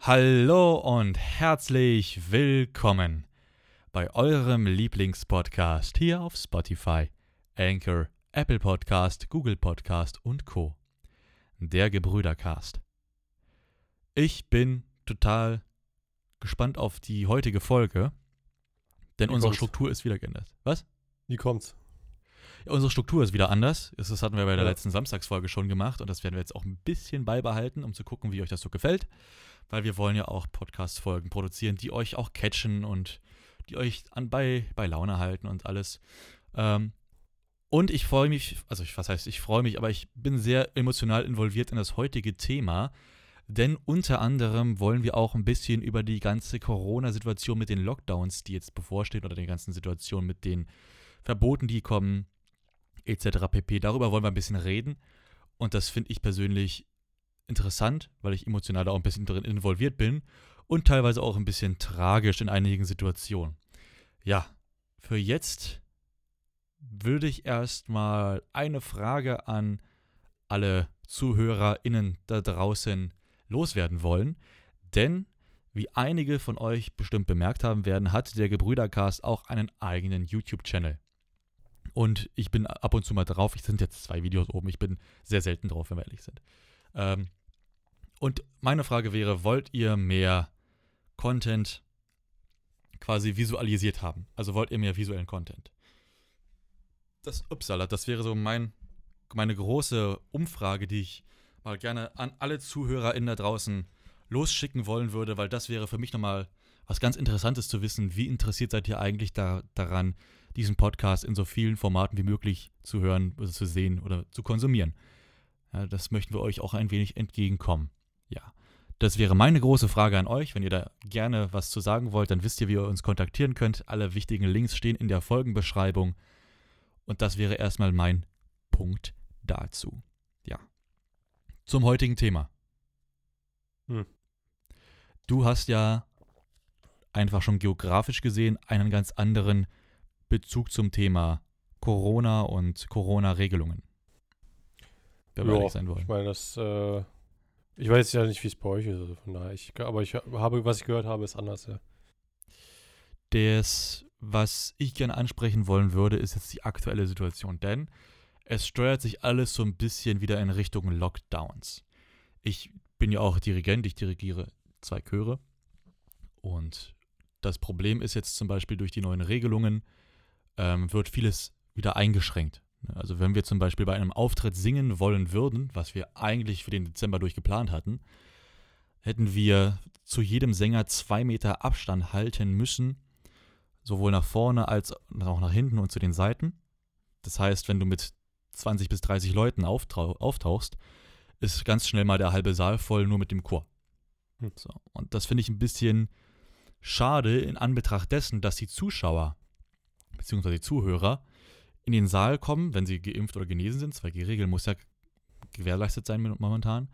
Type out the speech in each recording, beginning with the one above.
Hallo und herzlich willkommen bei eurem Lieblingspodcast hier auf Spotify, Anchor, Apple Podcast, Google Podcast und Co. Der Gebrüdercast. Ich bin total gespannt auf die heutige Folge, denn Wie unsere kommt's? Struktur ist wieder geändert. Was? Wie kommt's? Unsere Struktur ist wieder anders. Das hatten wir bei der Ja. letzten Samstagsfolge schon gemacht und das werden wir jetzt auch ein bisschen beibehalten, um zu gucken, wie euch das so gefällt. Weil wir wollen ja auch Podcast-Folgen produzieren, die euch auch catchen und die euch an, bei, bei Laune halten und alles. Ähm, und ich freue mich, also ich, was heißt, ich freue mich, aber ich bin sehr emotional involviert in das heutige Thema. Denn unter anderem wollen wir auch ein bisschen über die ganze Corona-Situation mit den Lockdowns, die jetzt bevorstehen, oder die ganzen Situationen mit den Verboten, die kommen, etc. pp. Darüber wollen wir ein bisschen reden. Und das finde ich persönlich interessant, weil ich emotional da auch ein bisschen drin involviert bin und teilweise auch ein bisschen tragisch in einigen Situationen. Ja, für jetzt würde ich erstmal eine Frage an alle ZuhörerInnen da draußen loswerden wollen. Denn, wie einige von euch bestimmt bemerkt haben werden, hat der Gebrüdercast auch einen eigenen YouTube-Channel. Und ich bin ab und zu mal drauf. Ich sind jetzt zwei Videos oben. Ich bin sehr selten drauf, wenn wir ehrlich sind. Ähm, und meine Frage wäre: Wollt ihr mehr Content quasi visualisiert haben? Also wollt ihr mehr visuellen Content? Das Upsala, das wäre so mein, meine große Umfrage, die ich mal gerne an alle ZuhörerInnen da draußen losschicken wollen würde, weil das wäre für mich nochmal was ganz Interessantes zu wissen. Wie interessiert seid ihr eigentlich da, daran, diesen Podcast in so vielen Formaten wie möglich zu hören, oder zu sehen oder zu konsumieren? Ja, das möchten wir euch auch ein wenig entgegenkommen. Ja, das wäre meine große Frage an euch. Wenn ihr da gerne was zu sagen wollt, dann wisst ihr, wie ihr uns kontaktieren könnt. Alle wichtigen Links stehen in der Folgenbeschreibung. Und das wäre erstmal mein Punkt dazu. Ja. Zum heutigen Thema. Hm. Du hast ja einfach schon geografisch gesehen einen ganz anderen Bezug zum Thema Corona und Corona-Regelungen. Wenn wir Ja, sein wollen. Ich meine, das, äh, ich weiß ja nicht, wie es bei euch ist, also von daher. Ich, aber ich habe, was ich gehört habe, ist anders, ja. Das, was ich gerne ansprechen wollen würde, ist jetzt die aktuelle Situation, denn es steuert sich alles so ein bisschen wieder in Richtung Lockdowns. Ich bin ja auch Dirigent, ich dirigiere zwei Chöre und das Problem ist jetzt zum Beispiel durch die neuen Regelungen ähm, wird vieles wieder eingeschränkt. Also wenn wir zum Beispiel bei einem Auftritt singen wollen würden, was wir eigentlich für den Dezember durchgeplant hatten, hätten wir zu jedem Sänger zwei Meter Abstand halten müssen, sowohl nach vorne als auch nach hinten und zu den Seiten. Das heißt, wenn du mit 20 bis 30 Leuten auftauchst, ist ganz schnell mal der halbe Saal voll nur mit dem Chor. Hm. So, und das finde ich ein bisschen schade in Anbetracht dessen, dass die Zuschauer die Zuhörer in den Saal kommen, wenn sie geimpft oder genesen sind. 2G-Regel muss ja gewährleistet sein momentan.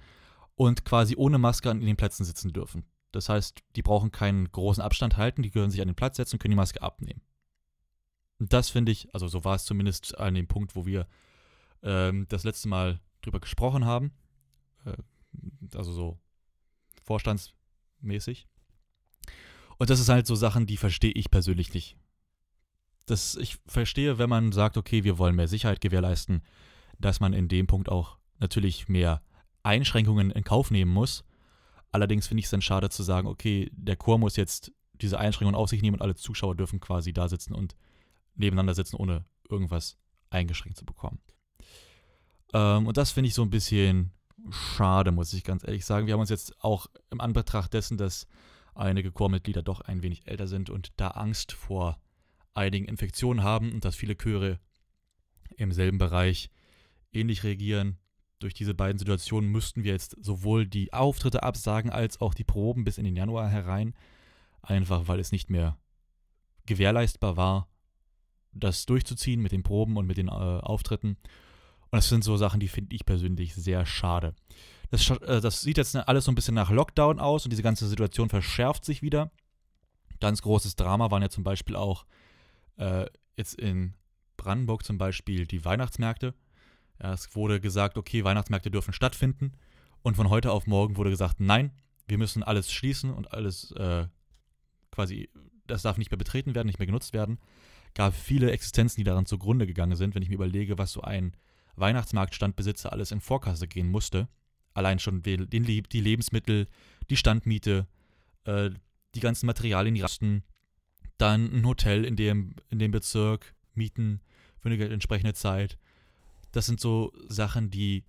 Und quasi ohne Maske an den Plätzen sitzen dürfen. Das heißt, die brauchen keinen großen Abstand halten, die können sich an den Platz setzen und können die Maske abnehmen. Und das finde ich, also so war es zumindest an dem Punkt, wo wir ähm, das letzte Mal drüber gesprochen haben. Äh, also so vorstandsmäßig. Und das ist halt so Sachen, die verstehe ich persönlich nicht. Das, ich verstehe, wenn man sagt, okay, wir wollen mehr Sicherheit gewährleisten, dass man in dem Punkt auch natürlich mehr Einschränkungen in Kauf nehmen muss. Allerdings finde ich es dann schade zu sagen, okay, der Chor muss jetzt diese Einschränkungen auf sich nehmen und alle Zuschauer dürfen quasi da sitzen und nebeneinander sitzen, ohne irgendwas eingeschränkt zu bekommen. Ähm, und das finde ich so ein bisschen schade, muss ich ganz ehrlich sagen. Wir haben uns jetzt auch im Anbetracht dessen, dass einige Chormitglieder doch ein wenig älter sind und da Angst vor einigen Infektionen haben und dass viele Chöre im selben Bereich ähnlich reagieren. Durch diese beiden Situationen müssten wir jetzt sowohl die Auftritte absagen als auch die Proben bis in den Januar herein, einfach weil es nicht mehr gewährleistbar war, das durchzuziehen mit den Proben und mit den äh, Auftritten. Und das sind so Sachen, die finde ich persönlich sehr schade. Das, äh, das sieht jetzt alles so ein bisschen nach Lockdown aus und diese ganze Situation verschärft sich wieder. Ganz großes Drama waren ja zum Beispiel auch äh, jetzt in Brandenburg zum Beispiel die Weihnachtsmärkte. Ja, es wurde gesagt, okay, Weihnachtsmärkte dürfen stattfinden. Und von heute auf morgen wurde gesagt, nein, wir müssen alles schließen und alles äh, quasi, das darf nicht mehr betreten werden, nicht mehr genutzt werden. Gab viele Existenzen, die daran zugrunde gegangen sind, wenn ich mir überlege, was so ein Weihnachtsmarktstandbesitzer alles in Vorkasse gehen musste. Allein schon die Lebensmittel, die Standmiete, äh, die ganzen Materialien, die Rasten, dann ein Hotel in dem, in dem Bezirk mieten für eine entsprechende Zeit. Das sind so Sachen, die,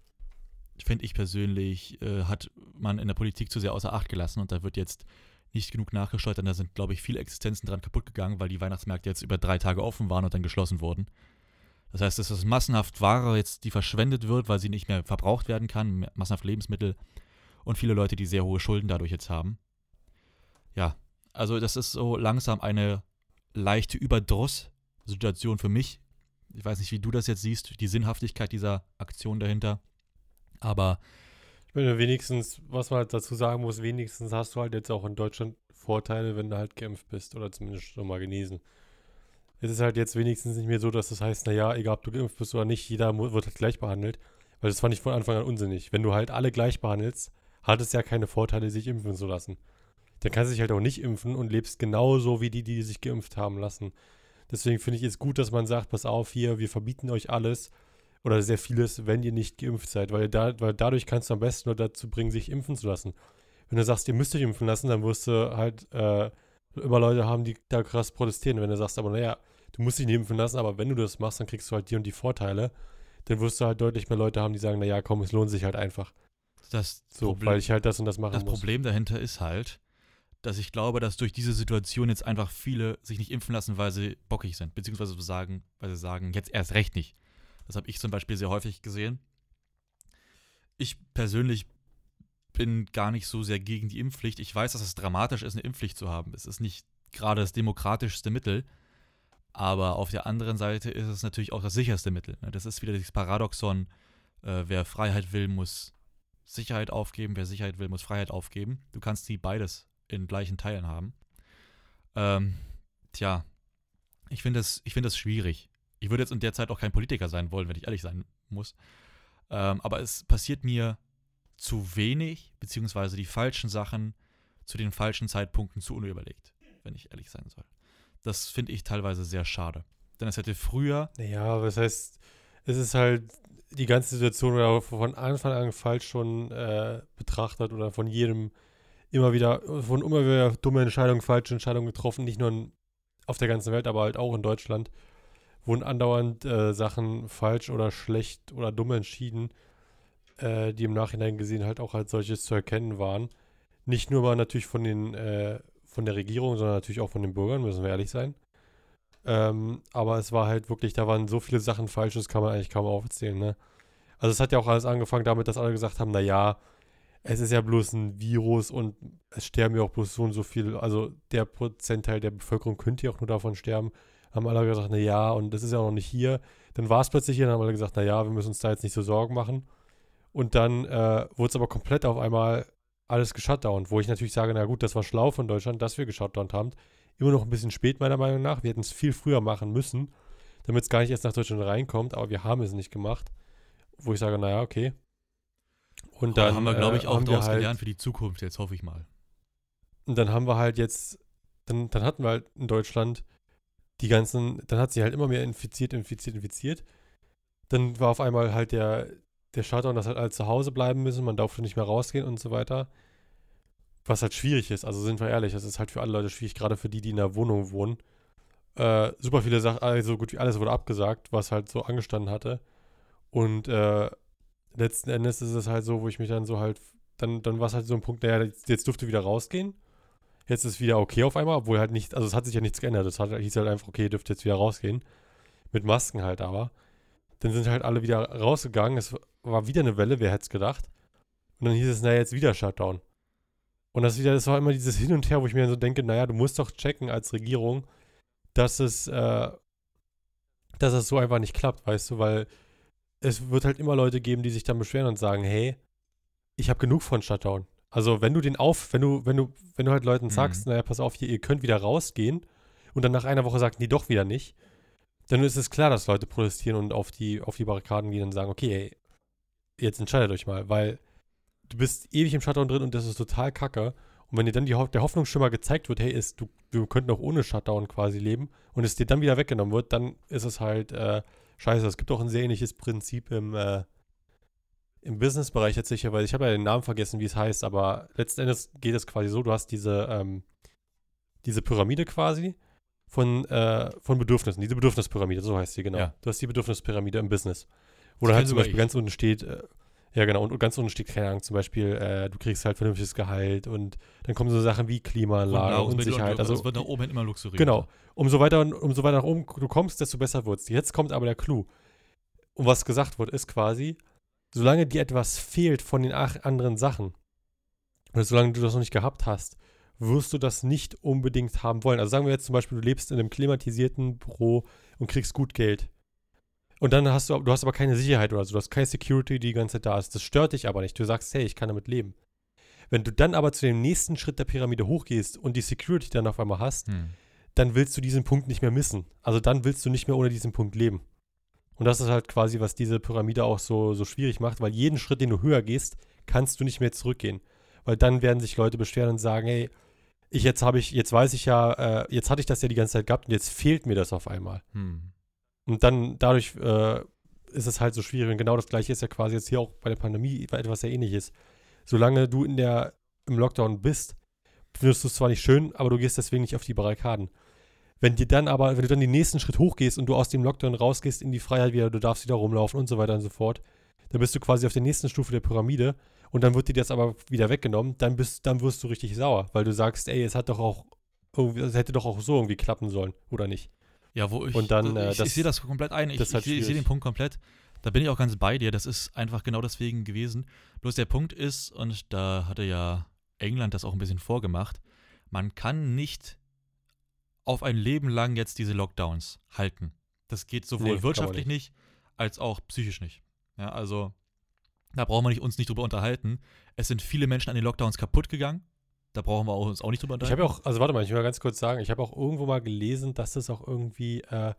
finde ich persönlich, äh, hat man in der Politik zu sehr außer Acht gelassen und da wird jetzt nicht genug nachgesteuert, da sind, glaube ich, viele Existenzen dran kaputt gegangen, weil die Weihnachtsmärkte jetzt über drei Tage offen waren und dann geschlossen wurden. Das heißt, es ist massenhaft Ware jetzt, die verschwendet wird, weil sie nicht mehr verbraucht werden kann, massenhaft Lebensmittel und viele Leute, die sehr hohe Schulden dadurch jetzt haben. Ja, also das ist so langsam eine leichte Überdruss-Situation für mich. Ich weiß nicht, wie du das jetzt siehst, die Sinnhaftigkeit dieser Aktion dahinter. Aber ich meine, wenigstens, was man halt dazu sagen muss, wenigstens hast du halt jetzt auch in Deutschland Vorteile, wenn du halt geimpft bist oder zumindest schon mal genesen. Es ist halt jetzt wenigstens nicht mehr so, dass das heißt, naja, egal ob du geimpft bist oder nicht, jeder wird halt gleich behandelt. Weil das fand ich von Anfang an unsinnig. Wenn du halt alle gleich behandelst, hat es ja keine Vorteile, sich impfen zu lassen. Dann kannst du dich halt auch nicht impfen und lebst genauso wie die, die sich geimpft haben lassen. Deswegen finde ich es gut, dass man sagt, pass auf hier, wir verbieten euch alles oder sehr vieles, wenn ihr nicht geimpft seid, weil, da, weil dadurch kannst du am besten nur dazu bringen, sich impfen zu lassen. Wenn du sagst, ihr müsst euch impfen lassen, dann wirst du halt äh, immer Leute haben, die da krass protestieren. Wenn du sagst, aber naja, du musst dich nicht impfen lassen, aber wenn du das machst, dann kriegst du halt die und die Vorteile, dann wirst du halt deutlich mehr Leute haben, die sagen, naja, komm, es lohnt sich halt einfach. Das so, Problem, weil ich halt das und das machen das muss. Das Problem dahinter ist halt, dass ich glaube, dass durch diese Situation jetzt einfach viele sich nicht impfen lassen, weil sie bockig sind, beziehungsweise sagen, weil sie sagen, jetzt erst recht nicht. Das habe ich zum Beispiel sehr häufig gesehen. Ich persönlich bin gar nicht so sehr gegen die Impfpflicht. Ich weiß, dass es dramatisch ist, eine Impfpflicht zu haben. Es ist nicht gerade das demokratischste Mittel. Aber auf der anderen Seite ist es natürlich auch das sicherste Mittel. Ne? Das ist wieder dieses Paradoxon, äh, wer Freiheit will, muss Sicherheit aufgeben, wer Sicherheit will, muss Freiheit aufgeben. Du kannst nie beides in gleichen Teilen haben. Ähm, tja, ich finde das, find das schwierig. Ich würde jetzt in der Zeit auch kein Politiker sein wollen, wenn ich ehrlich sein muss. Ähm, aber es passiert mir zu wenig, beziehungsweise die falschen Sachen zu den falschen Zeitpunkten zu unüberlegt, wenn ich ehrlich sein soll. Das finde ich teilweise sehr schade. Denn es hätte früher. Ja, was heißt, es ist halt die ganze Situation von Anfang an falsch schon äh, betrachtet oder von jedem immer wieder, von immer wieder dumme Entscheidungen, falsche Entscheidungen getroffen, nicht nur auf der ganzen Welt, aber halt auch in Deutschland wurden andauernd äh, Sachen falsch oder schlecht oder dumm entschieden, äh, die im Nachhinein gesehen halt auch als solches zu erkennen waren. Nicht nur mal natürlich von den äh, von der Regierung, sondern natürlich auch von den Bürgern, müssen wir ehrlich sein. Ähm, aber es war halt wirklich, da waren so viele Sachen falsch, das kann man eigentlich kaum aufzählen, ne? Also es hat ja auch alles angefangen damit, dass alle gesagt haben, naja, es ist ja bloß ein Virus und es sterben ja auch bloß so und so viel, also der Prozentteil der Bevölkerung könnte ja auch nur davon sterben haben alle gesagt, na ja, und das ist ja auch noch nicht hier. Dann war es plötzlich hier, dann haben alle gesagt, na ja, wir müssen uns da jetzt nicht so Sorgen machen. Und dann äh, wurde es aber komplett auf einmal alles geshutdownt, wo ich natürlich sage, na gut, das war schlau von Deutschland, dass wir geshutdownt haben. Immer noch ein bisschen spät, meiner Meinung nach. Wir hätten es viel früher machen müssen, damit es gar nicht erst nach Deutschland reinkommt, aber wir haben es nicht gemacht. Wo ich sage, naja, okay. Und dann haben wir, glaube ich, äh, auch daraus halt, gelernt für die Zukunft, jetzt hoffe ich mal. Und dann haben wir halt jetzt, dann, dann hatten wir halt in Deutschland die ganzen, dann hat sie halt immer mehr infiziert, infiziert, infiziert. Dann war auf einmal halt der, der Shutdown, dass halt alle zu Hause bleiben müssen, man durfte nicht mehr rausgehen und so weiter. Was halt schwierig ist, also sind wir ehrlich, das ist halt für alle Leute schwierig, gerade für die, die in der Wohnung wohnen. Äh, super viele Sachen, also gut wie alles wurde abgesagt, was halt so angestanden hatte. Und äh, letzten Endes ist es halt so, wo ich mich dann so halt, dann, dann war es halt so ein Punkt, naja, jetzt, jetzt durfte wieder rausgehen. Jetzt ist es wieder okay auf einmal, obwohl halt nicht, also es hat sich ja nichts geändert. Es hat, hieß halt einfach, okay, ihr dürft jetzt wieder rausgehen. Mit Masken halt aber. Dann sind halt alle wieder rausgegangen. Es war wieder eine Welle, wer hätte es gedacht. Und dann hieß es, naja, jetzt wieder Shutdown. Und das wieder, das war immer dieses Hin und Her, wo ich mir so denke, naja, du musst doch checken als Regierung, dass es, äh, dass es so einfach nicht klappt, weißt du, weil es wird halt immer Leute geben, die sich dann beschweren und sagen, hey, ich habe genug von Shutdown. Also wenn du den auf, wenn du, wenn du, wenn du halt Leuten sagst, mhm. naja, pass auf, hier, ihr könnt wieder rausgehen und dann nach einer Woche sagt, nee, doch wieder nicht, dann ist es klar, dass Leute protestieren und auf die, auf die Barrikaden gehen und sagen, okay, ey, jetzt entscheidet euch mal, weil du bist ewig im Shutdown drin und das ist total kacke. Und wenn dir dann die, der Hoffnungsschimmer gezeigt wird, hey, ist, du, wir könnten auch ohne Shutdown quasi leben und es dir dann wieder weggenommen wird, dann ist es halt äh, scheiße. Es gibt auch ein sehr ähnliches Prinzip im, äh, im Business-Bereich jetzt sicher, weil ich habe ja den Namen vergessen, wie es heißt, aber letzten Endes geht es quasi so, du hast diese, ähm, diese Pyramide quasi von, äh, von Bedürfnissen, diese Bedürfnispyramide, so heißt sie, genau. Ja. Du hast die Bedürfnispyramide im Business. Wo da halt zum Beispiel ich. ganz unten steht, äh, ja genau, und, und, ganz unten steht, keine Ahnung, zum Beispiel, äh, du kriegst halt vernünftiges Gehalt und dann kommen so Sachen wie Klimaanlage und, und Sicherheit. Also, es wird nach oben hin immer luxuriöser. Genau. Umso weiter, umso weiter nach oben du kommst, desto besser wird es. Jetzt kommt aber der Clou. Und was gesagt wird, ist quasi, solange dir etwas fehlt von den anderen Sachen, oder solange du das noch nicht gehabt hast, wirst du das nicht unbedingt haben wollen. Also sagen wir jetzt zum Beispiel, du lebst in einem klimatisierten Büro und kriegst gut Geld. Und dann hast du, du hast aber keine Sicherheit oder so, du hast keine Security, die die ganze Zeit da ist. Das stört dich aber nicht. Du sagst, hey, ich kann damit leben. Wenn du dann aber zu dem nächsten Schritt der Pyramide hochgehst und die Security dann auf einmal hast, hm. dann willst du diesen Punkt nicht mehr missen. Also dann willst du nicht mehr ohne diesen Punkt leben. Und das ist halt quasi, was diese Pyramide auch so, so schwierig macht, weil jeden Schritt, den du höher gehst, kannst du nicht mehr zurückgehen. Weil dann werden sich Leute beschweren und sagen, hey, ich jetzt habe ich, jetzt weiß ich ja, äh, jetzt hatte ich das ja die ganze Zeit gehabt und jetzt fehlt mir das auf einmal. Hm. Und dann dadurch äh, ist es halt so schwierig. Und genau das gleiche ist ja quasi jetzt hier auch bei der Pandemie etwas sehr ähnliches. Solange du in der, im Lockdown bist, findest du es zwar nicht schön, aber du gehst deswegen nicht auf die Barrikaden. Wenn dir dann aber, wenn du dann den nächsten Schritt hochgehst und du aus dem Lockdown rausgehst in die Freiheit wieder, du darfst wieder rumlaufen und so weiter und so fort, dann bist du quasi auf der nächsten Stufe der Pyramide und dann wird dir das aber wieder weggenommen, dann bist, dann wirst du richtig sauer, weil du sagst, ey, es hat doch auch es hätte doch auch so irgendwie klappen sollen, oder nicht? Ja, wo ich, und dann, äh, ich, ich sehe das komplett ein. Ich, ich, ich sehe den Punkt komplett. Da bin ich auch ganz bei dir. Das ist einfach genau deswegen gewesen. Bloß der Punkt ist, und da hatte ja England das auch ein bisschen vorgemacht, man kann nicht auf ein Leben lang jetzt diese Lockdowns halten. Das geht sowohl nee, wirtschaftlich nicht. nicht. als auch psychisch nicht. Ja, also da brauchen wir nicht, uns nicht drüber unterhalten. Es sind viele Menschen an den Lockdowns kaputt gegangen. Da brauchen wir uns auch nicht drüber unterhalten. Ich habe auch, also warte mal, ich will mal ganz kurz sagen, ich habe auch irgendwo mal gelesen, dass das auch irgendwie äh,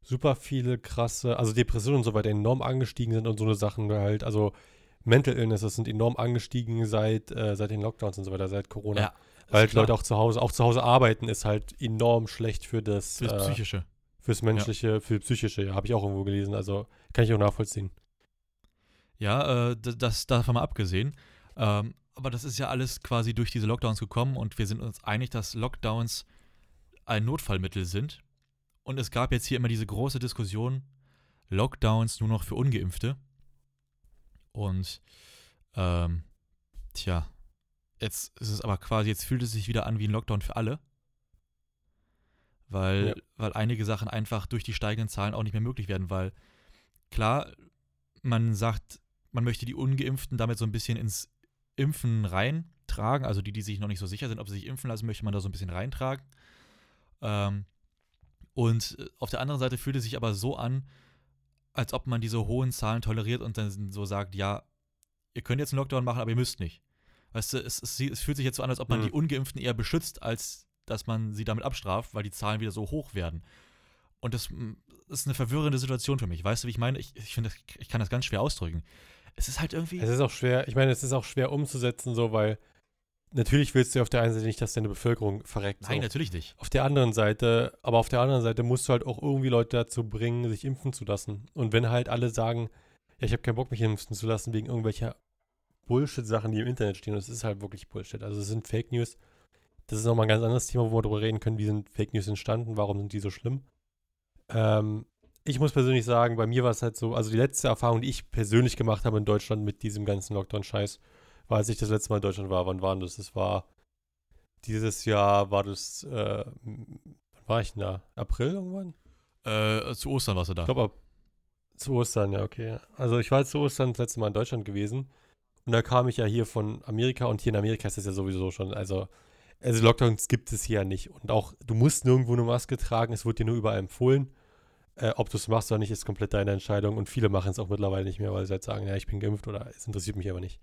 super viele krasse, also Depressionen und so weiter enorm angestiegen sind und so eine Sachen halt, also Mental Illnesses sind enorm angestiegen seit, äh, seit den Lockdowns und so weiter, seit Corona. Ja, Weil halt Leute auch zu Hause, auch zu Hause arbeiten ist halt enorm schlecht für das Fürs äh, Psychische. Fürs Menschliche, ja. für Psychische, ja, habe ich auch irgendwo gelesen. Also kann ich auch nachvollziehen. Ja, äh, das davon mal abgesehen. Ähm, aber das ist ja alles quasi durch diese Lockdowns gekommen und wir sind uns einig, dass Lockdowns ein Notfallmittel sind. Und es gab jetzt hier immer diese große Diskussion, Lockdowns nur noch für Ungeimpfte. Und ähm, tja, jetzt ist es aber quasi, jetzt fühlt es sich wieder an wie ein Lockdown für alle. Weil, ja. weil einige Sachen einfach durch die steigenden Zahlen auch nicht mehr möglich werden, weil klar, man sagt, man möchte die Ungeimpften damit so ein bisschen ins Impfen reintragen, also die, die sich noch nicht so sicher sind, ob sie sich impfen lassen, möchte man da so ein bisschen reintragen. Ähm, und äh, auf der anderen Seite fühlt es sich aber so an, als ob man diese hohen Zahlen toleriert und dann so sagt, ja, ihr könnt jetzt einen Lockdown machen, aber ihr müsst nicht. Weißt du, es, es, es fühlt sich jetzt so an, als ob man mhm. die Ungeimpften eher beschützt, als dass man sie damit abstraft, weil die Zahlen wieder so hoch werden. Und das, das ist eine verwirrende Situation für mich. Weißt du, wie ich meine? Ich, ich finde, ich kann das ganz schwer ausdrücken es ist halt irgendwie. Es ist auch schwer, ich meine, es ist auch schwer umzusetzen, so, weil natürlich willst du auf der einen Seite nicht, dass deine Bevölkerung verreckt. Nein, so. natürlich nicht. Auf der anderen Seite, aber auf der anderen Seite musst du halt auch irgendwie Leute dazu bringen, sich impfen zu lassen. Und wenn halt alle sagen, ja, ich habe keinen Bock, mich impfen zu lassen, wegen irgendwelcher Bullshit-Sachen, die im Internet stehen, und es ist halt wirklich Bullshit. Also es sind Fake News. Das ist nochmal ein ganz anderes Thema, wo wir darüber reden können, wie sind Fake News entstanden, warum sind die so schlimm. Ähm, ich muss persönlich sagen, bei mir war es halt so, also die letzte Erfahrung, die ich persönlich gemacht habe in Deutschland mit diesem ganzen Lockdown-Scheiß, war, als ich das letzte Mal in Deutschland war. Wann war das? Das war dieses Jahr, war das, äh, wann war ich denn da? April irgendwann? Äh, zu Ostern warst du da. Ich glaube, zu Ostern, ja, okay. Also ich war zu Ostern das letzte Mal in Deutschland gewesen und da kam ich ja hier von Amerika und hier in Amerika ist das ja sowieso schon, also also Lockdowns gibt es hier ja nicht und auch, du musst nirgendwo eine Maske tragen, es wird dir nur überall empfohlen. Äh, ob du es machst oder nicht, ist komplett deine Entscheidung. Und viele machen es auch mittlerweile nicht mehr, weil sie halt sagen, ja, ich bin geimpft oder es interessiert mich aber nicht.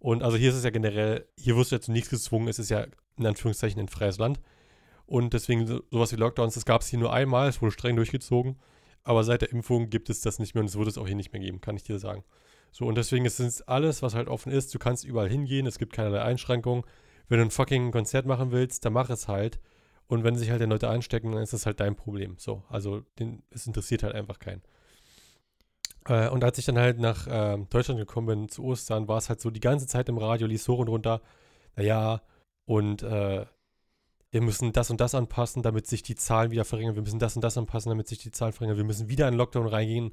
Und also hier ist es ja generell, hier wirst du ja zu nichts gezwungen, es ist ja in Anführungszeichen ein freies Land. Und deswegen so, sowas wie Lockdowns, das gab es hier nur einmal, es wurde streng durchgezogen. aber seit der Impfung gibt es das nicht mehr und es wird es auch hier nicht mehr geben, kann ich dir sagen. So, und deswegen ist es alles, was halt offen ist. Du kannst überall hingehen, es gibt keinerlei Einschränkungen. Wenn du ein fucking Konzert machen willst, dann mach es halt. Und wenn sich halt die Leute anstecken, dann ist das halt dein Problem. So, also den, es interessiert halt einfach keinen. Äh, und als ich dann halt nach äh, Deutschland gekommen bin zu Ostern, war es halt so die ganze Zeit im Radio, ließ hoch und runter, naja, und äh, wir müssen das und das anpassen, damit sich die Zahlen wieder verringern. Wir müssen das und das anpassen, damit sich die Zahlen verringern. Wir müssen wieder in Lockdown reingehen.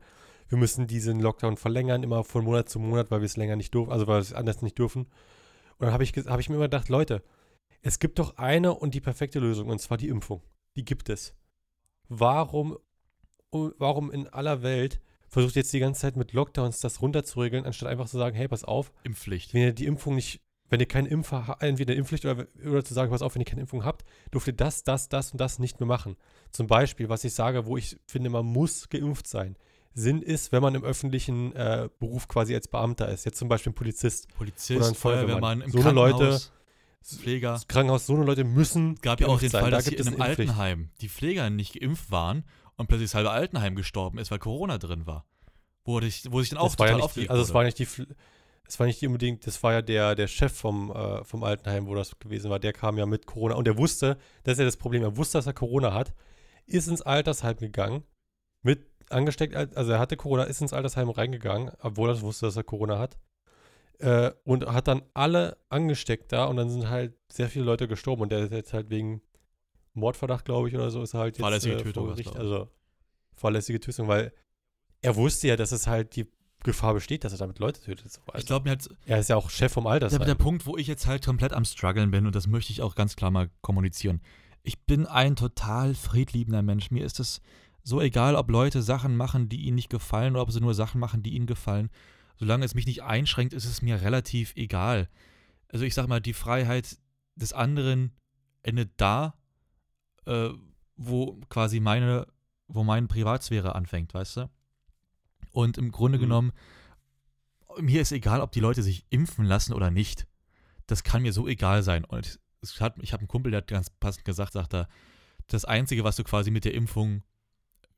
Wir müssen diesen Lockdown verlängern, immer von Monat zu Monat, weil wir es länger nicht dürfen, also weil wir es anders nicht dürfen. Und dann habe ich, hab ich mir immer gedacht, Leute, es gibt doch eine und die perfekte Lösung, und zwar die Impfung. Die gibt es. Warum, warum in aller Welt versucht jetzt die ganze Zeit mit Lockdowns das runterzuregeln, anstatt einfach zu sagen, hey, pass auf. Impfpflicht. Wenn ihr die Impfung nicht, wenn ihr keine Impfer, entweder Impfpflicht oder, oder zu sagen, pass auf, wenn ihr keine Impfung habt, dürft ihr das, das, das und das nicht mehr machen. Zum Beispiel, was ich sage, wo ich finde, man muss geimpft sein. Sinn ist, wenn man im öffentlichen äh, Beruf quasi als Beamter ist. Jetzt zum Beispiel ein Polizist. Polizist, oder ein Feuerwehrmann, im so eine Leute, Pfleger. Das Krankenhaus, so eine Leute müssen. Es gab ja auch den sein. Fall, dass da hier in einem Altenheim die Pfleger nicht geimpft waren und plötzlich das halbe Altenheim gestorben ist, weil Corona drin war. Wo, ich, wo sich dann auch das total ja aufgeregt Also es war nicht die, es war nicht unbedingt, das war ja der, der Chef vom, äh, vom Altenheim, wo das gewesen war. Der kam ja mit Corona und der wusste, das ist ja das Problem, er wusste, dass er Corona hat, ist ins Altersheim gegangen, mit angesteckt, also er hatte Corona, ist ins Altersheim reingegangen, obwohl er wusste, dass er Corona hat. Äh, und hat dann alle angesteckt da und dann sind halt sehr viele Leute gestorben und der ist jetzt halt wegen Mordverdacht, glaube ich, oder so, ist halt jetzt Fahrlässige äh, Tötung. Gericht, also fahrlässige Tötung, weil er wusste ja, dass es halt die Gefahr besteht, dass er damit Leute tötet. So. Also, ich glaube mir halt. Er ist ja auch Chef vom Altersheim. Der, der Punkt, wo ich jetzt halt komplett am struggeln bin und das möchte ich auch ganz klar mal kommunizieren. Ich bin ein total friedliebender Mensch. Mir ist es so egal, ob Leute Sachen machen, die ihnen nicht gefallen oder ob sie nur Sachen machen, die ihnen gefallen. Solange es mich nicht einschränkt, ist es mir relativ egal. Also ich sag mal, die Freiheit des anderen endet da, äh, wo quasi meine, wo meine Privatsphäre anfängt, weißt du? Und im Grunde mhm. genommen, mir ist egal, ob die Leute sich impfen lassen oder nicht. Das kann mir so egal sein. Und es hat, ich habe einen Kumpel, der hat ganz passend gesagt, sagt er, das Einzige, was du quasi mit der Impfung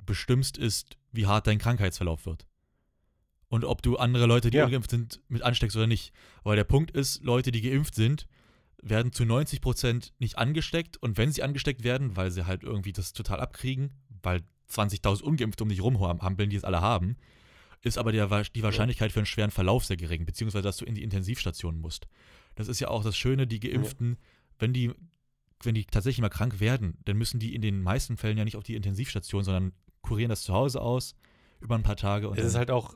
bestimmst, ist, wie hart dein Krankheitsverlauf wird. Und ob du andere Leute, die ja. ungeimpft sind, mit ansteckst oder nicht. Weil der Punkt ist, Leute, die geimpft sind, werden zu 90 Prozent nicht angesteckt. Und wenn sie angesteckt werden, weil sie halt irgendwie das total abkriegen, weil 20.000 ungeimpft um dich rumhampeln, die es alle haben, ist aber der, die Wahrscheinlichkeit für einen schweren Verlauf sehr gering, beziehungsweise dass du in die Intensivstation musst. Das ist ja auch das Schöne, die Geimpften, wenn die, wenn die tatsächlich mal krank werden, dann müssen die in den meisten Fällen ja nicht auf die Intensivstation, sondern kurieren das zu Hause aus über ein paar Tage. Und es ist halt auch,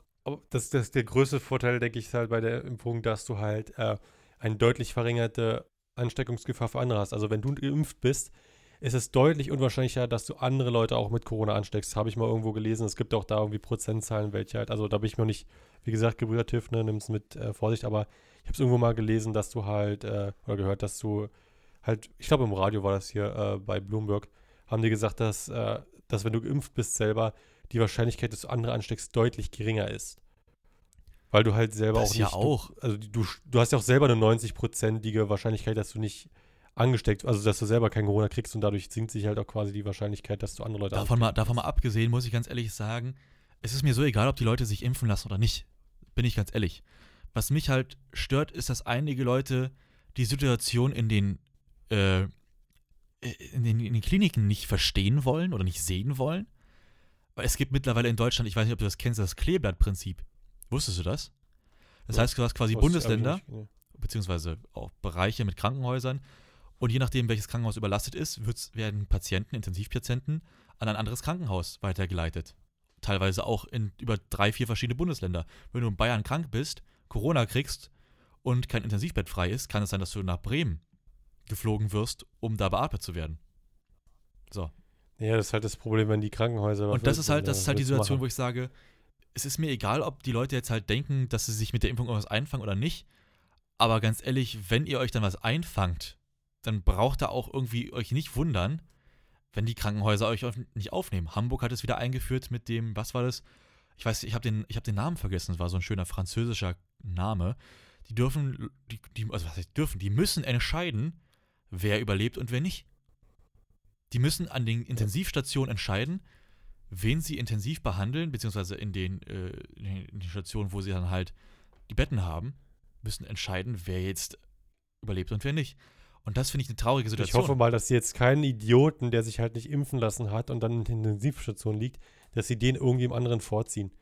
das, das der größte Vorteil, denke ich, ist halt bei der Impfung, dass du halt äh, eine deutlich verringerte Ansteckungsgefahr für andere hast. Also wenn du geimpft bist, ist es deutlich unwahrscheinlicher, dass du andere Leute auch mit Corona ansteckst. Habe ich mal irgendwo gelesen. Es gibt auch da irgendwie Prozentzahlen, welche halt, also da bin ich noch nicht, wie gesagt, Gebrüder TÜV, ne, nimm es mit äh, Vorsicht, aber ich habe es irgendwo mal gelesen, dass du halt, äh, oder gehört, dass du halt, ich glaube im Radio war das hier äh, bei Bloomberg, haben die gesagt, dass, äh, dass wenn du geimpft bist selber, die Wahrscheinlichkeit, dass du andere ansteckst, deutlich geringer ist. Weil du halt selber das auch nicht. Ja auch. Du, also du, du hast ja auch selber eine 90-prozentige Wahrscheinlichkeit, dass du nicht angesteckt, also dass du selber kein Corona kriegst und dadurch sinkt sich halt auch quasi die Wahrscheinlichkeit, dass du andere Leute davon mal, davon mal abgesehen, muss ich ganz ehrlich sagen, es ist mir so egal, ob die Leute sich impfen lassen oder nicht. Bin ich ganz ehrlich. Was mich halt stört, ist, dass einige Leute die Situation in den, äh, in den, in den Kliniken nicht verstehen wollen oder nicht sehen wollen. Es gibt mittlerweile in Deutschland, ich weiß nicht, ob du das kennst, das Kleeblattprinzip. Wusstest du das? Das ja, heißt, du hast quasi Bundesländer, nicht, beziehungsweise auch Bereiche mit Krankenhäusern, und je nachdem, welches Krankenhaus überlastet ist, werden Patienten, Intensivpatienten, an ein anderes Krankenhaus weitergeleitet. Teilweise auch in über drei, vier verschiedene Bundesländer. Wenn du in Bayern krank bist, Corona kriegst und kein Intensivbett frei ist, kann es sein, dass du nach Bremen geflogen wirst, um da beatmet zu werden. So. Ja, das ist halt das Problem, wenn die Krankenhäuser. Und das ist halt, das ist halt die Situation, machen. wo ich sage, es ist mir egal, ob die Leute jetzt halt denken, dass sie sich mit der Impfung irgendwas einfangen oder nicht. Aber ganz ehrlich, wenn ihr euch dann was einfangt, dann braucht ihr auch irgendwie euch nicht wundern, wenn die Krankenhäuser euch nicht aufnehmen. Hamburg hat es wieder eingeführt mit dem, was war das? Ich weiß, ich habe den, hab den Namen vergessen, es war so ein schöner französischer Name. Die dürfen, die, die, also was heißt dürfen, die müssen entscheiden, wer überlebt und wer nicht. Die müssen an den Intensivstationen entscheiden, wen sie intensiv behandeln, beziehungsweise in den, äh, in den Stationen, wo sie dann halt die Betten haben, müssen entscheiden, wer jetzt überlebt und wer nicht. Und das finde ich eine traurige Situation. Ich hoffe mal, dass sie jetzt keinen Idioten, der sich halt nicht impfen lassen hat und dann in der Intensivstation liegt, dass sie den irgendwie im anderen vorziehen.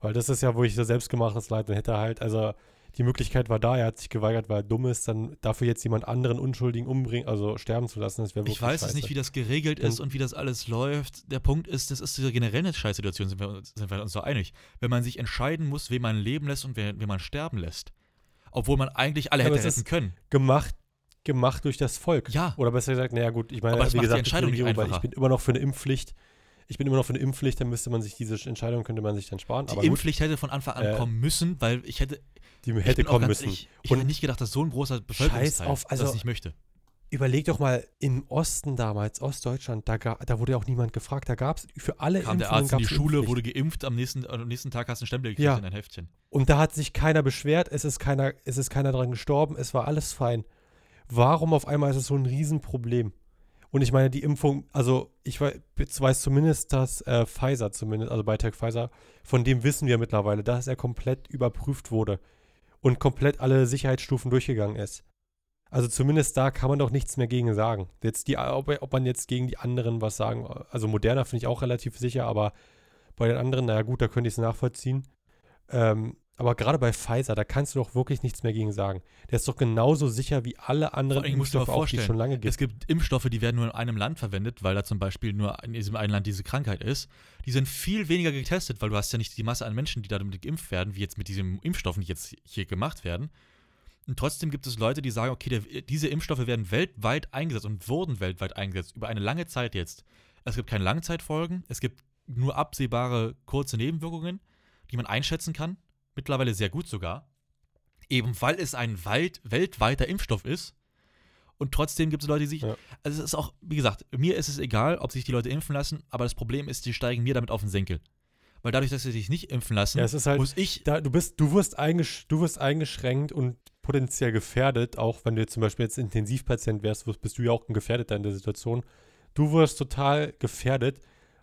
Weil das ist ja, wo ich so selbstgemachtes Leid und hätte halt, also die Möglichkeit war da, er hat sich geweigert, weil er dumm ist, dann dafür jetzt jemand anderen Unschuldigen umbringen, also sterben zu lassen, das wäre wirklich Ich weiß es nicht, wie das geregelt ist und, wie das alles läuft. Der Punkt ist, das ist generell eine Scheißsituation, sind wir, sind wir uns so einig. Wenn man sich entscheiden muss, wen man leben lässt und wen, wen man sterben lässt. Obwohl man eigentlich alle Aber hätte retten können. gemacht, gemacht durch das Volk. Ja. Oder besser gesagt, naja gut, ich meine, Aber wie macht die gesagt, Entscheidung ich, nicht weil ich einfacher. bin immer noch für eine Impfpflicht. Ich bin immer noch für eine Impfpflicht, dann müsste man sich diese Entscheidung, könnte man sich dann sparen. Die Impfpflicht hätte von Anfang an Äh, kommen müssen, weil ich hätte, die ich hätte kommen ganz müssen. ehrlich, ich Und- hätte nicht gedacht, dass so ein großer Bevölkerungsteil auf, also- das nicht möchte. Überleg doch mal, im Osten damals, Ostdeutschland, da, ga- da wurde ja auch niemand gefragt. Da gab es für alle Kam der Impfungen Arzt in die Schule, Impfpflicht. wurde geimpft, am nächsten, am nächsten Tag hast du einen Stempel gekriegt Ja. in dein Heftchen. Und da hat sich keiner beschwert, es ist keiner, es ist keiner dran gestorben, es war alles fein. Warum auf einmal ist es so ein Riesenproblem? Und ich meine, die Impfung, also ich weiß zumindest, dass äh, Pfizer zumindest, also BioNTech Pfizer, von dem wissen wir mittlerweile, dass er komplett überprüft wurde und komplett alle Sicherheitsstufen durchgegangen ist. Also zumindest da kann man doch nichts mehr gegen sagen. Jetzt die, ob, ob man jetzt gegen die anderen was sagen, also Moderna finde ich auch relativ sicher, aber bei den anderen, naja gut, da könnte ich es nachvollziehen. Ähm, aber gerade bei Pfizer, da kannst du doch wirklich nichts mehr gegen sagen. Der ist doch genauso sicher wie alle anderen mal Impfstoffe auch, die es schon lange Es gibt. gibt Impfstoffe, die werden nur in einem Land verwendet, weil da zum Beispiel nur in diesem einen Land diese Krankheit ist. Die sind viel weniger getestet, weil du hast ja nicht die Masse an Menschen, die damit geimpft werden, wie jetzt mit diesen Impfstoffen, die jetzt hier gemacht werden. Und trotzdem gibt es Leute, die sagen, okay, der, diese Impfstoffe werden weltweit eingesetzt und wurden weltweit eingesetzt, über eine lange Zeit jetzt. Es gibt keine Langzeitfolgen, es gibt nur absehbare kurze Nebenwirkungen, die man einschätzen kann, mittlerweile sehr gut sogar. Eben weil es ein weit, weltweiter Impfstoff ist. Und trotzdem gibt es Leute, die sich. Ja. Also es ist auch, wie gesagt, mir ist es egal, ob sich die Leute impfen lassen, aber das Problem ist, die steigen mir damit auf den Senkel. Weil dadurch, dass sie sich nicht impfen lassen, Ja, halt, muss ich. da, du, bist, du, wirst eingesch du wirst eingeschränkt und potenziell gefährdet, auch wenn du jetzt zum Beispiel jetzt Intensivpatient wärst, bist du ja auch ein Gefährdeter in der Situation. Du wirst total gefährdet,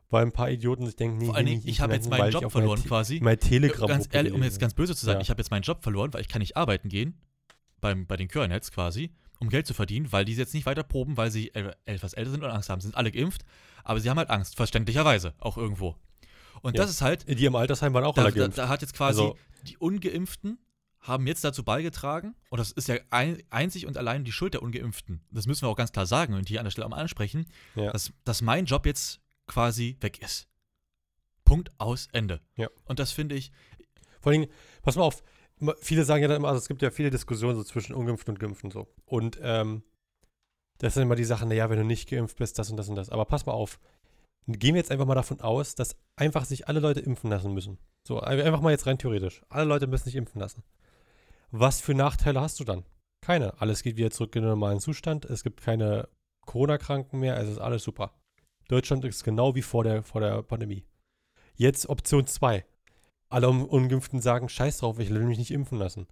weil ein paar Idioten sich denken, nee, Vor allen Dingen, ich habe jetzt meinen Job mein verloren Te- quasi. Mein Telegram. ganz ehrlich, um jetzt ganz böse zu sein, Ja. ich habe jetzt meinen Job verloren, weil ich kann nicht arbeiten gehen, beim, bei den Körnets quasi, um Geld zu verdienen, weil die jetzt nicht weiter proben, weil sie etwas älter sind und Angst haben. Sie sind alle geimpft, aber sie haben halt Angst, verständlicherweise, auch irgendwo. Und Ja. das ist halt, Die im Altersheim waren auch da, alle da, geimpft. da hat jetzt quasi Also- die Ungeimpften haben jetzt dazu beigetragen, und das ist ja ein, einzig und allein die Schuld der Ungeimpften, das müssen wir auch ganz klar sagen und hier an der Stelle auch mal ansprechen, Ja. dass, dass mein Job jetzt quasi weg ist. Punkt aus Ende. Ja. Und das finde ich, Vor allem, pass mal auf, viele sagen ja dann immer, also es gibt ja viele Diskussionen so zwischen Ungeimpften und Geimpften so. Und ähm, das sind immer die Sachen, naja, wenn du nicht geimpft bist, das und das und das. Aber pass mal auf, gehen wir jetzt einfach mal davon aus, dass einfach sich alle Leute impfen lassen müssen. So, ein- einfach mal jetzt rein theoretisch. Alle Leute müssen sich impfen lassen. Was für Nachteile hast du dann? Keine. Alles geht wieder zurück in den normalen Zustand. Es gibt keine Corona-Kranken mehr. Es ist alles super. Deutschland ist genau wie vor der, vor der Pandemie. Jetzt Option 2. Alle Un- Ungeimpften sagen, scheiß drauf, ich will mich nicht impfen lassen.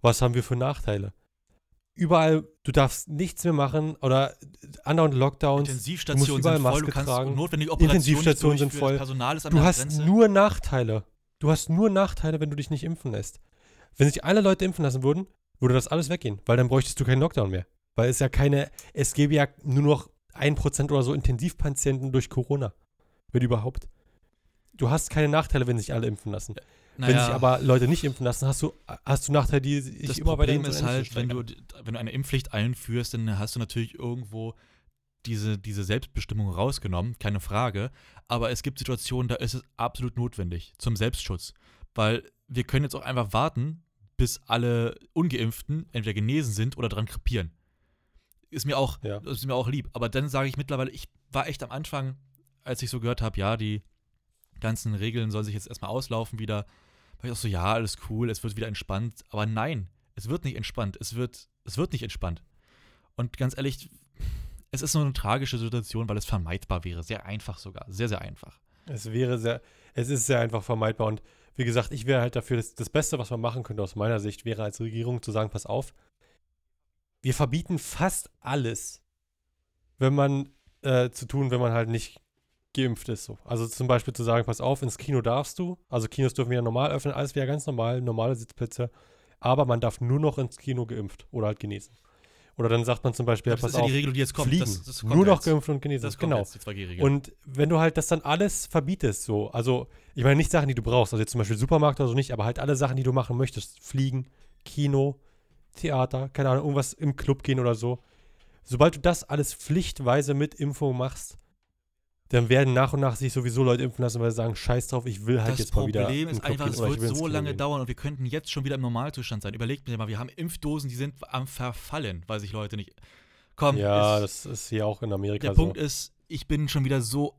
Was haben wir für Nachteile? Überall, du darfst nichts mehr machen oder andauernd Lockdowns. Intensivstationen überall sind voll, Maske du kannst tragen. notwendige Operationen Intensivstationen sind voll. Personal ist an Du hast Grenze. nur Nachteile. Du hast nur Nachteile, wenn du dich nicht impfen lässt. Wenn sich alle Leute impfen lassen würden, würde das alles weggehen, weil dann bräuchtest du keinen Lockdown mehr. Weil es ja keine, es gäbe ja nur noch 1% oder so Intensivpatienten durch Corona. Wenn überhaupt. Du hast keine Nachteile, wenn sich alle impfen lassen. Wenn sich aber Leute nicht impfen lassen, hast du, hast du Nachteile, die sich das immer Problem ins ist Ende halt, wenn du, wenn du eine Impfpflicht einführst, dann hast du natürlich irgendwo diese, diese Selbstbestimmung rausgenommen, keine Frage. Aber es gibt Situationen, da ist es absolut notwendig zum Selbstschutz. Weil wir können jetzt auch einfach warten, bis alle Ungeimpften entweder genesen sind oder dran krepieren. Ist mir auch, Ja. ist mir auch lieb. Aber dann sage ich mittlerweile, ich war echt am Anfang, als ich so gehört habe, ja, die ganzen Regeln sollen sich jetzt erstmal auslaufen wieder, war ich auch so, ja, alles cool, es wird wieder entspannt. Aber nein, es wird nicht entspannt. Es wird, es wird nicht entspannt. Und ganz ehrlich, es ist so eine tragische Situation, weil es vermeidbar wäre. Sehr einfach sogar. Sehr, sehr einfach. Es wäre sehr, es ist sehr einfach vermeidbar. Und wie gesagt, ich wäre halt dafür, das, das Beste, was man machen könnte aus meiner Sicht, wäre als Regierung zu sagen, pass auf, wir verbieten fast alles, wenn man äh, zu tun, wenn man halt nicht geimpft ist. So. Also zum Beispiel zu sagen, pass auf, ins Kino darfst du. Also Kinos dürfen wieder normal öffnen, alles wieder ganz normal, normale Sitzplätze. Aber man darf nur noch ins Kino geimpft oder halt genesen. Oder dann sagt man zum Beispiel, das pass ist ja auf, die Regel, die jetzt kommt. fliegen. Das, das kommt nur ja noch geimpft und genesen. Das genau. jetzt, die 2G-Regel. Und wenn du halt das dann alles verbietest, so, also ich meine nicht Sachen, die du brauchst, also jetzt zum Beispiel Supermarkt oder so nicht, aber halt alle Sachen, die du machen möchtest, Fliegen, Kino, Theater, keine Ahnung, irgendwas im Club gehen oder so. Sobald du das alles pflichtweise mit Impfung machst, dann werden nach und nach sich sowieso Leute impfen lassen, weil sie sagen, scheiß drauf, ich will halt das jetzt mal wieder Problem in den ist einfach, es wird so lange gehen. dauern und wir könnten jetzt schon wieder im Normalzustand sein. Überlegt mir mal, wir haben Impfdosen, die sind am Verfallen, weil sich Leute nicht. Komm, Ja, ist, das ist hier auch in Amerika der so. Punkt ist, ich bin schon wieder so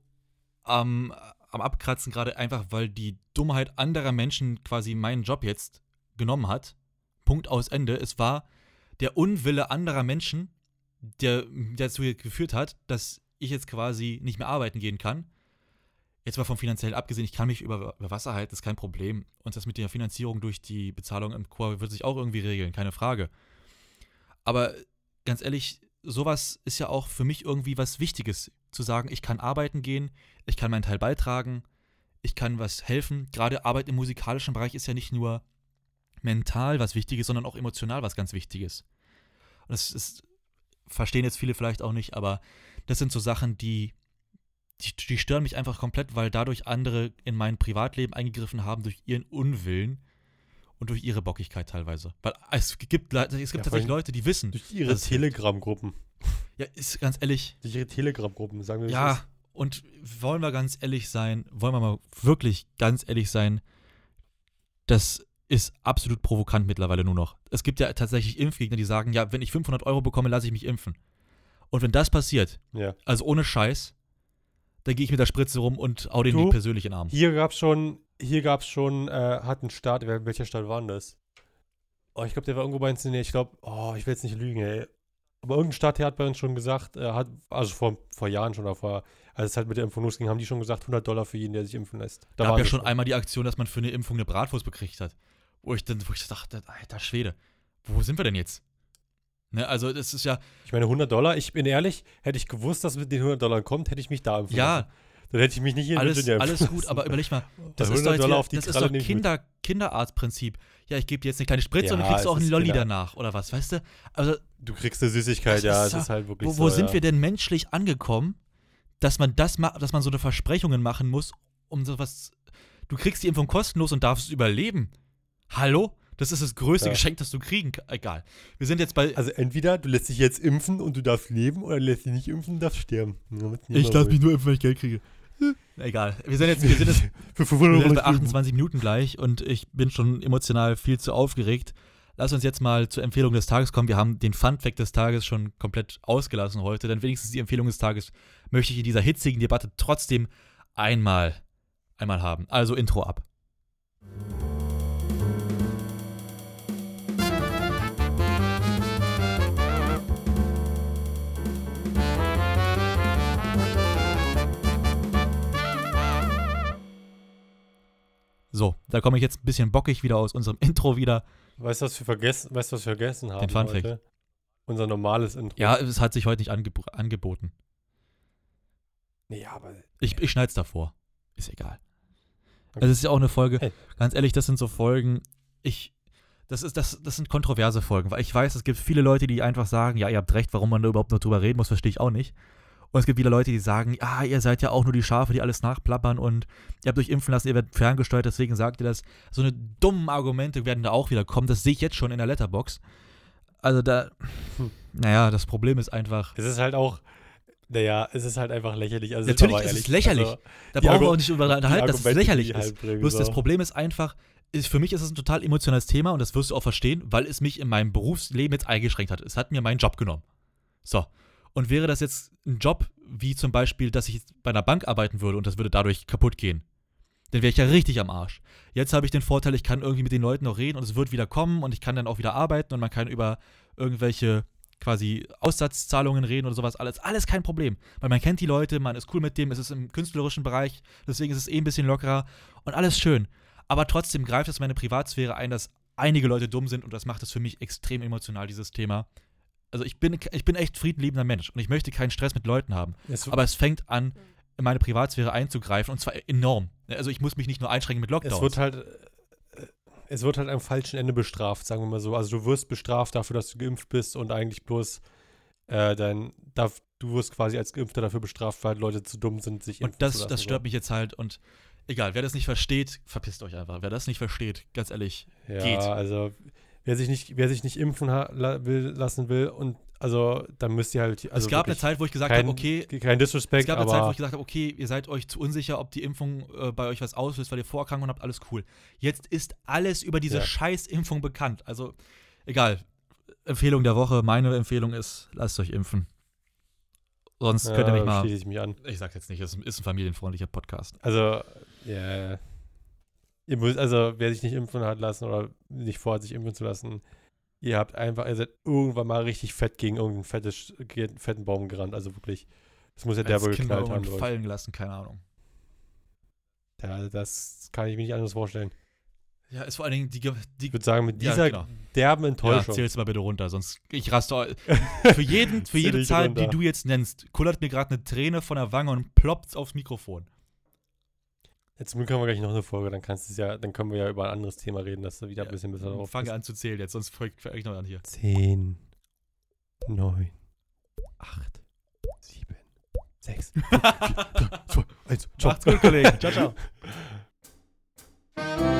am, am Abkratzen, gerade einfach, weil die Dummheit anderer Menschen quasi meinen Job jetzt genommen hat. Punkt aus Ende. Es war der Unwille anderer Menschen, der, dazu geführt hat, dass ich jetzt quasi nicht mehr arbeiten gehen kann. Jetzt mal vom finanziell abgesehen, ich kann mich über, über Wasser halten, ist kein Problem. Und das mit der Finanzierung durch die Bezahlung im Chor wird sich auch irgendwie regeln, keine Frage. Aber ganz ehrlich, sowas ist ja auch für mich irgendwie was Wichtiges, zu sagen, ich kann arbeiten gehen, ich kann meinen Teil beitragen, ich kann was helfen. Gerade Arbeit im musikalischen Bereich ist ja nicht nur mental was Wichtiges, sondern auch emotional was ganz Wichtiges. Und das ist, verstehen jetzt viele vielleicht auch nicht, aber das sind so Sachen, die, die, die stören mich einfach komplett, weil dadurch andere in mein Privatleben eingegriffen haben durch ihren Unwillen und durch ihre Bockigkeit teilweise. Weil es gibt, es gibt Ja, tatsächlich Leute, die wissen. Durch ihre. Telegram-Gruppen. Ja, ist ganz ehrlich, Durch ihre Telegram-Gruppen, sagen wir ja, ist. und wollen wir ganz ehrlich sein, wollen wir mal wirklich ganz ehrlich sein, das ist absolut provokant mittlerweile nur noch. Es gibt ja tatsächlich Impfgegner, die sagen, ja, wenn ich 500 Euro bekomme, lasse ich mich impfen. Und wenn das passiert, Ja. also ohne Scheiß, dann gehe ich mit der Spritze rum und hau den Du? persönlich in den Arm. Hier gab's schon, hier gab's schon, äh, hat ein Staat, welcher Staat war denn das? Oh, ich glaube, der war irgendwo bei uns in der. Ich glaube, oh, ich will jetzt nicht lügen, ey. Aber irgendein Staat, hat bei uns schon gesagt, äh, hat, also vor, vor Jahren schon, vor, als es halt mit der Impfung losging, haben die schon gesagt, 100 Dollar für jeden, der sich impfen lässt. Da gab ja schon einmal die Aktion, dass man für eine Impfung eine Bratwurst bekriegt hat. Wo ich dann, wo ich dachte, alter Schwede, wo sind wir denn jetzt? Ne, also das ist ja, Ich meine, 100 Dollar, ich bin ehrlich, hätte ich gewusst, dass mit den 100 Dollar kommt, hätte ich mich da impfen ja. Dann hätte ich mich nicht hier in alles, impfen alles gut, aber überleg mal, das ist doch, 100 jetzt wieder, ist doch. Kinder, Kinderarztprinzip. Ja, ich gebe dir jetzt eine kleine Spritze und Ja, dann kriegst du es auch einen Lolli Kinder- danach oder was, weißt du? Also, Du kriegst eine Süßigkeit, ja, ist es ist halt wirklich wo, so. wo sind ja. wir denn menschlich angekommen, dass man das dass man so eine Versprechungen machen muss, um sowas. Du kriegst die Impfung kostenlos und darfst überleben. Hallo? Das ist das größte Ja. Geschenk, das du kriegen kannst. Egal. Wir sind jetzt bei. Also entweder du lässt dich jetzt impfen und du darfst leben oder du lässt dich nicht impfen und darfst sterben. Ich ruhig. mich nur impfen, wenn ich Geld kriege. Egal. Wir sind jetzt, wir sind jetzt Für Wir 500 sind jetzt bei leben. 28 Minuten gleich und ich bin schon emotional viel zu aufgeregt. Lass uns jetzt mal zur Empfehlung des Tages kommen. Wir haben den Fun-Fact des Tages schon komplett ausgelassen heute, denn wenigstens die Empfehlung des Tages möchte ich in dieser hitzigen Debatte trotzdem einmal, einmal haben. Also Intro ab. So, da komme ich jetzt ein bisschen bockig wieder aus unserem Intro wieder. Weißt du, was wir vergessen, weißt was wir vergessen haben? Fun Fact. heute? Unser normales Intro. Ja, es hat sich heute nicht angeb angeboten. Nee, aber. Ich, ich schneide es davor. Ist egal. Okay. Also es ist ja auch eine Folge, Hey. ganz ehrlich, das sind so Folgen, ich, das ist, das, das sind kontroverse Folgen, weil ich weiß, es gibt viele Leute, die einfach sagen, ja, ihr habt recht, warum man da überhaupt noch drüber reden muss, verstehe ich auch nicht. Und es gibt wieder Leute, die sagen, ja, ihr seid ja auch nur die Schafe, die alles nachplappern und ihr habt euch impfen lassen, ihr werdet ferngesteuert, deswegen sagt ihr das. So eine dummen Argumente werden da auch wieder kommen, das sehe ich jetzt schon in der Letterbox. Also da, Hm. naja, das Problem ist einfach, Es ist halt auch. Naja, es ist halt einfach lächerlich. Also, Natürlich ist es lächerlich. Also, da brauchen wir auch nicht über unterhalten, dass es lächerlich ist. halt Bloß das. Problem ist einfach, ist, für mich ist es ein total emotionales Thema und das wirst du auch verstehen, weil es mich in meinem Berufsleben jetzt eingeschränkt hat. Es hat mir meinen Job genommen. So. Und wäre das jetzt ein Job, wie zum Beispiel, dass ich bei einer Bank arbeiten würde und das würde dadurch kaputt gehen, dann wäre ich ja richtig am Arsch. Jetzt habe ich den Vorteil, ich kann irgendwie mit den Leuten noch reden und es wird wieder kommen und ich kann dann auch wieder arbeiten und man kann über irgendwelche quasi Aussatzzahlungen reden oder sowas, alles, alles kein Problem. Weil man kennt die Leute, man ist cool mit dem, es ist im künstlerischen Bereich, deswegen ist es eh ein bisschen lockerer und alles schön. Aber trotzdem greift es meine Privatsphäre ein, dass einige Leute dumm sind und das macht es für mich extrem emotional, dieses Thema. Also ich bin, ich bin echt friedenliebender Mensch und ich möchte keinen Stress mit Leuten haben. es, Aber es fängt an in meine Privatsphäre einzugreifen und zwar enorm. Also ich muss mich nicht nur einschränken mit Lockdowns. Es wird halt, äh, es wird halt am falschen Ende bestraft, sagen wir mal so. Also du wirst bestraft dafür, dass du geimpft bist und eigentlich bloß äh, dein, darf, du wirst quasi als Geimpfter dafür bestraft, weil Leute zu dumm sind, sich impfen und das, zu lassen. das stört so. mich jetzt halt und egal, wer das nicht versteht, verpisst euch einfach. Wer das nicht versteht, ganz ehrlich, Ja, geht. also wer sich nicht, wer sich nicht impfen la will, lassen will und also dann müsst ihr halt. Also es gab eine Zeit, wo ich gesagt habe, okay, kein Disrespect, es gab eine Zeit, wo ich gesagt habe, okay, ihr seid euch zu unsicher, ob die Impfung äh, bei euch was auslöst, weil ihr Vorerkrankungen habt, alles cool. Jetzt ist alles über diese Ja. Scheiß-Impfung bekannt. Also, egal. Empfehlung der Woche, meine Empfehlung ist, lasst euch impfen. Sonst könnt ihr ja, mich mal. ich mich an. Ich sag's jetzt nicht, es ist ein familienfreundlicher Podcast. Also, ja. Ihr müsst, also, wer sich nicht impfen hat lassen oder nicht vorhat, sich impfen zu lassen, ihr habt einfach, ihr seid irgendwann mal richtig fett gegen irgendeinen fettes, fetten Baum gerannt. Also wirklich. Das muss ja der wohl geknallt haben. fallen gelassen, keine Ahnung. Ja, das kann ich mir nicht anders vorstellen. Ja, ist vor allen Dingen die, die Ich würde sagen, mit Ja, dieser genau. derben Ja, Enttäuschung. zähl's mal bitte runter, sonst ich raste. Für, jeden, für jede Zahl, runter. die du jetzt nennst, kullert mir gerade eine Träne von der Wange und ploppt aufs Mikrofon. Jetzt haben wir gleich noch eine Folge, dann kannst du ja, dann können wir ja über ein anderes Thema reden, dass du wieder Ja, ein bisschen besser drauf Fange bist. an zu zählen jetzt, sonst folgt ich noch an hier. 10, 9, 8, 7, 6, 5, 4, 3, 2, 1, ciao. Macht's gut, Kollegen. Ciao, ciao.